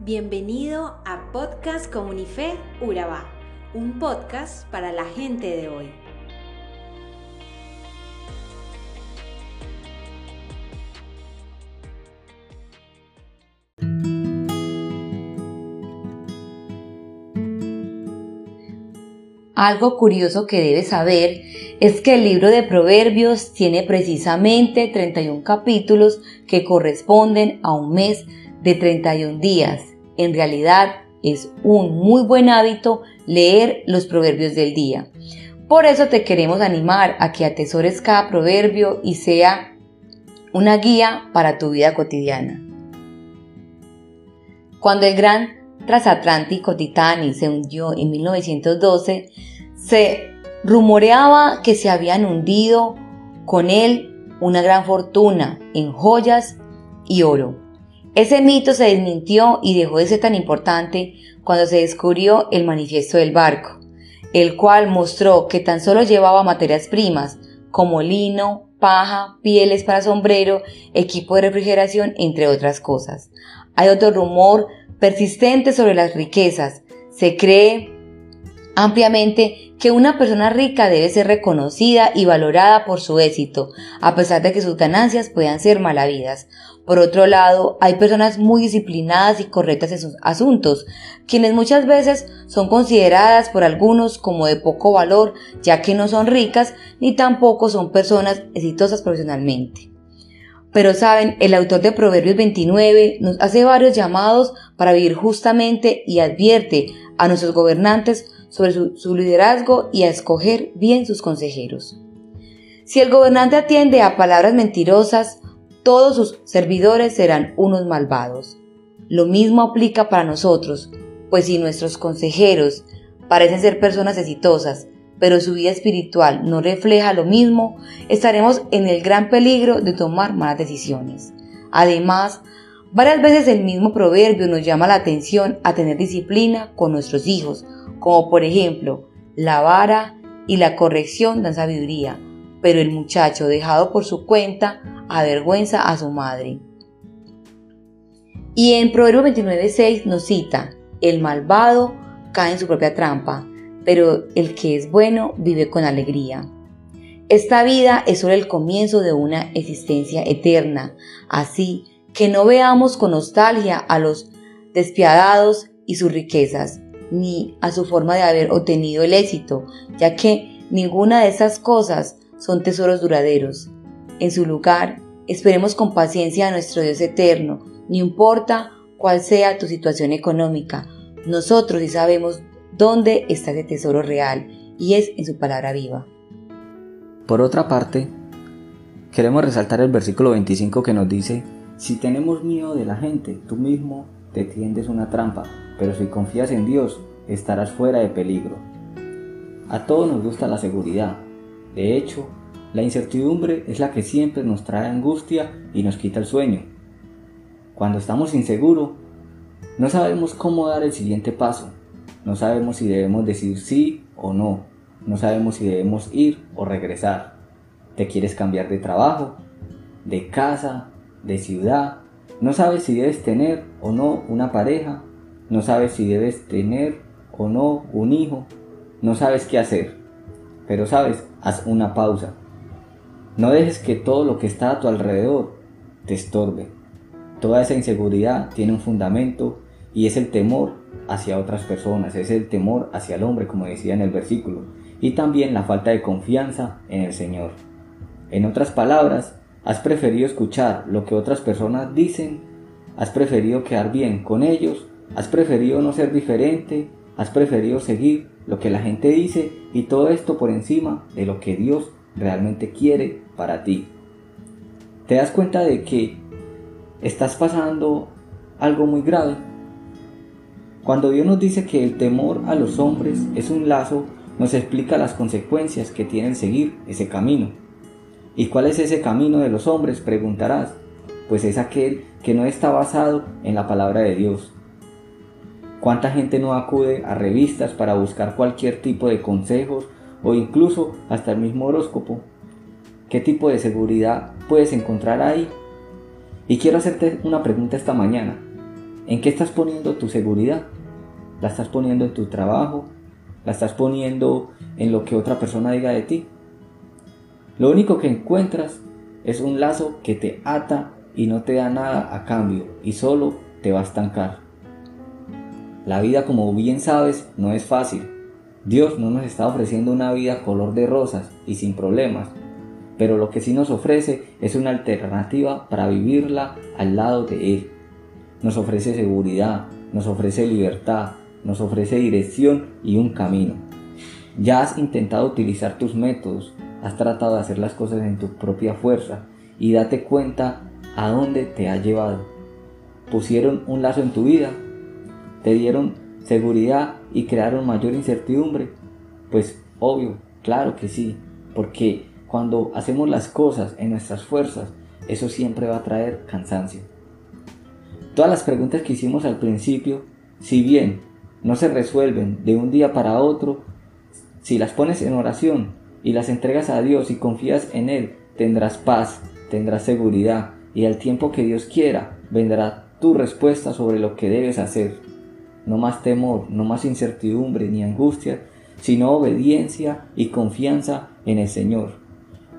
Bienvenido a Podcast Comunife Urabá, un podcast para la gente de hoy. Algo curioso que debes saber es que el libro de Proverbios tiene precisamente 31 capítulos que corresponden a un mes de 31 días. En realidad es un muy buen hábito leer los proverbios del día. Por eso te queremos animar a que atesores cada proverbio y sea una guía para tu vida cotidiana. Cuando el gran transatlántico Titanic se hundió en 1912, se rumoreaba que se habían hundido con él una gran fortuna en joyas y oro. Ese mito se desmintió y dejó de ser tan importante cuando se descubrió el manifiesto del barco, el cual mostró que tan solo llevaba materias primas como lino, paja, pieles para sombrero, equipo de refrigeración, entre otras cosas. Hay otro rumor persistente sobre las riquezas. Se cree ampliamente que una persona rica debe ser reconocida y valorada por su éxito, a pesar de que sus ganancias puedan ser malavidas. Por otro lado, hay personas muy disciplinadas y correctas en sus asuntos, quienes muchas veces son consideradas por algunos como de poco valor, ya que no son ricas ni tampoco son personas exitosas profesionalmente. Pero saben, el autor de Proverbios 29 nos hace varios llamados para vivir justamente y advierte a nuestros gobernantes sobre su, liderazgo y a escoger bien sus consejeros. Si el gobernante atiende a palabras mentirosas, todos sus servidores serán unos malvados. Lo mismo aplica para nosotros, pues si nuestros consejeros parecen ser personas exitosas, pero su vida espiritual no refleja lo mismo, estaremos en el gran peligro de tomar malas decisiones. Además, varias veces el mismo proverbio nos llama la atención a tener disciplina con nuestros hijos, como por ejemplo, la vara y la corrección dan sabiduría, pero el muchacho dejado por su cuenta avergüenza a su madre. Y en Proverbio 29.6 nos cita, el malvado cae en su propia trampa, pero el que es bueno vive con alegría. Esta vida es solo el comienzo de una existencia eterna, así que no veamos con nostalgia a los despiadados y sus riquezas, ni a su forma de haber obtenido el éxito, ya que ninguna de esas cosas son tesoros duraderos. En su lugar, esperemos con paciencia a nuestro Dios eterno, no importa cuál sea tu situación económica, nosotros sí sabemos dónde está ese tesoro real y es en su palabra viva. Por otra parte, queremos resaltar el versículo 25 que nos dice, si tenemos miedo de la gente, tú mismo te tiendes una trampa, pero si confías en Dios, estarás fuera de peligro. A todos nos gusta la seguridad. De hecho, la incertidumbre es la que siempre nos trae angustia y nos quita el sueño. Cuando estamos inseguros, no sabemos cómo dar el siguiente paso. No sabemos si debemos decir sí o no. No sabemos si debemos ir o regresar. ¿Te quieres cambiar de trabajo? ¿De casa? ¿De ciudad? No sabes si debes tener o no una pareja. No sabes si debes tener o no un hijo. No sabes qué hacer. Pero sabes, haz una pausa. No dejes que todo lo que está a tu alrededor te estorbe. Toda esa inseguridad tiene un fundamento y es el temor hacia otras personas, es el temor hacia el hombre, como decía en el versículo, y también la falta de confianza en el Señor. En otras palabras, has preferido escuchar lo que otras personas dicen, has preferido quedar bien con ellos, has preferido no ser diferente, has preferido seguir lo que la gente dice y todo esto por encima de lo que Dios realmente quiere para ti. ¿Te das cuenta de que estás pasando algo muy grave? Cuando Dios nos dice que el temor a los hombres es un lazo, nos explica las consecuencias que tienen seguir ese camino. ¿Y cuál es ese camino de los hombres? Preguntarás. Pues es aquel que no está basado en la palabra de Dios. ¿Cuánta gente no acude a revistas para buscar cualquier tipo de consejos o incluso hasta el mismo horóscopo? ¿Qué tipo de seguridad puedes encontrar ahí? Y quiero hacerte una pregunta esta mañana. ¿En qué estás poniendo tu seguridad? ¿La estás poniendo en tu trabajo? ¿La estás poniendo en lo que otra persona diga de ti? Lo único que encuentras es un lazo que te ata y no te da nada a cambio y solo te va a estancar. La vida, como bien sabes, no es fácil. Dios no nos está ofreciendo una vida color de rosas y sin problemas, pero lo que sí nos ofrece es una alternativa para vivirla al lado de Él. Nos ofrece seguridad, nos ofrece libertad, nos ofrece dirección y un camino. Ya has intentado utilizar tus métodos, has tratado de hacer las cosas en tu propia fuerza y date cuenta a dónde te ha llevado. Pusieron un lazo en tu vida, te dieron seguridad y crearon mayor incertidumbre. Pues obvio, claro que sí, porque cuando hacemos las cosas en nuestras fuerzas, eso siempre va a traer cansancio. Todas las preguntas que hicimos al principio, si bien no se resuelven de un día para otro, si las pones en oración y las entregas a Dios y confías en Él, tendrás paz, tendrás seguridad y al tiempo que Dios quiera vendrá tu respuesta sobre lo que debes hacer. No más temor, no más incertidumbre ni angustia, sino obediencia y confianza en el Señor.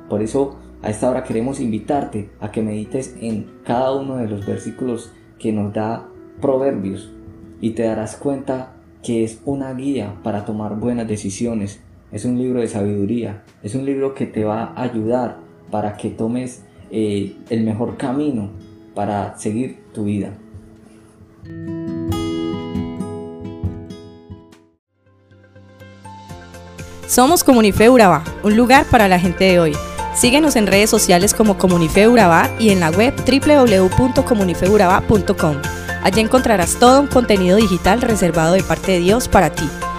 Por eso a esta hora queremos invitarte a que medites en cada uno de los versículos que nos da Proverbios y te darás cuenta que es una guía para tomar buenas decisiones. Es un libro de sabiduría, es un libro que te va a ayudar para que tomes eh, el mejor camino para seguir tu vida. Somos Comunife Urabá, un lugar para la gente de hoy. Síguenos en redes sociales como Comunife Urabá y en la web www.comunifeurabá.com. Allí encontrarás todo un contenido digital reservado de parte de Dios para ti.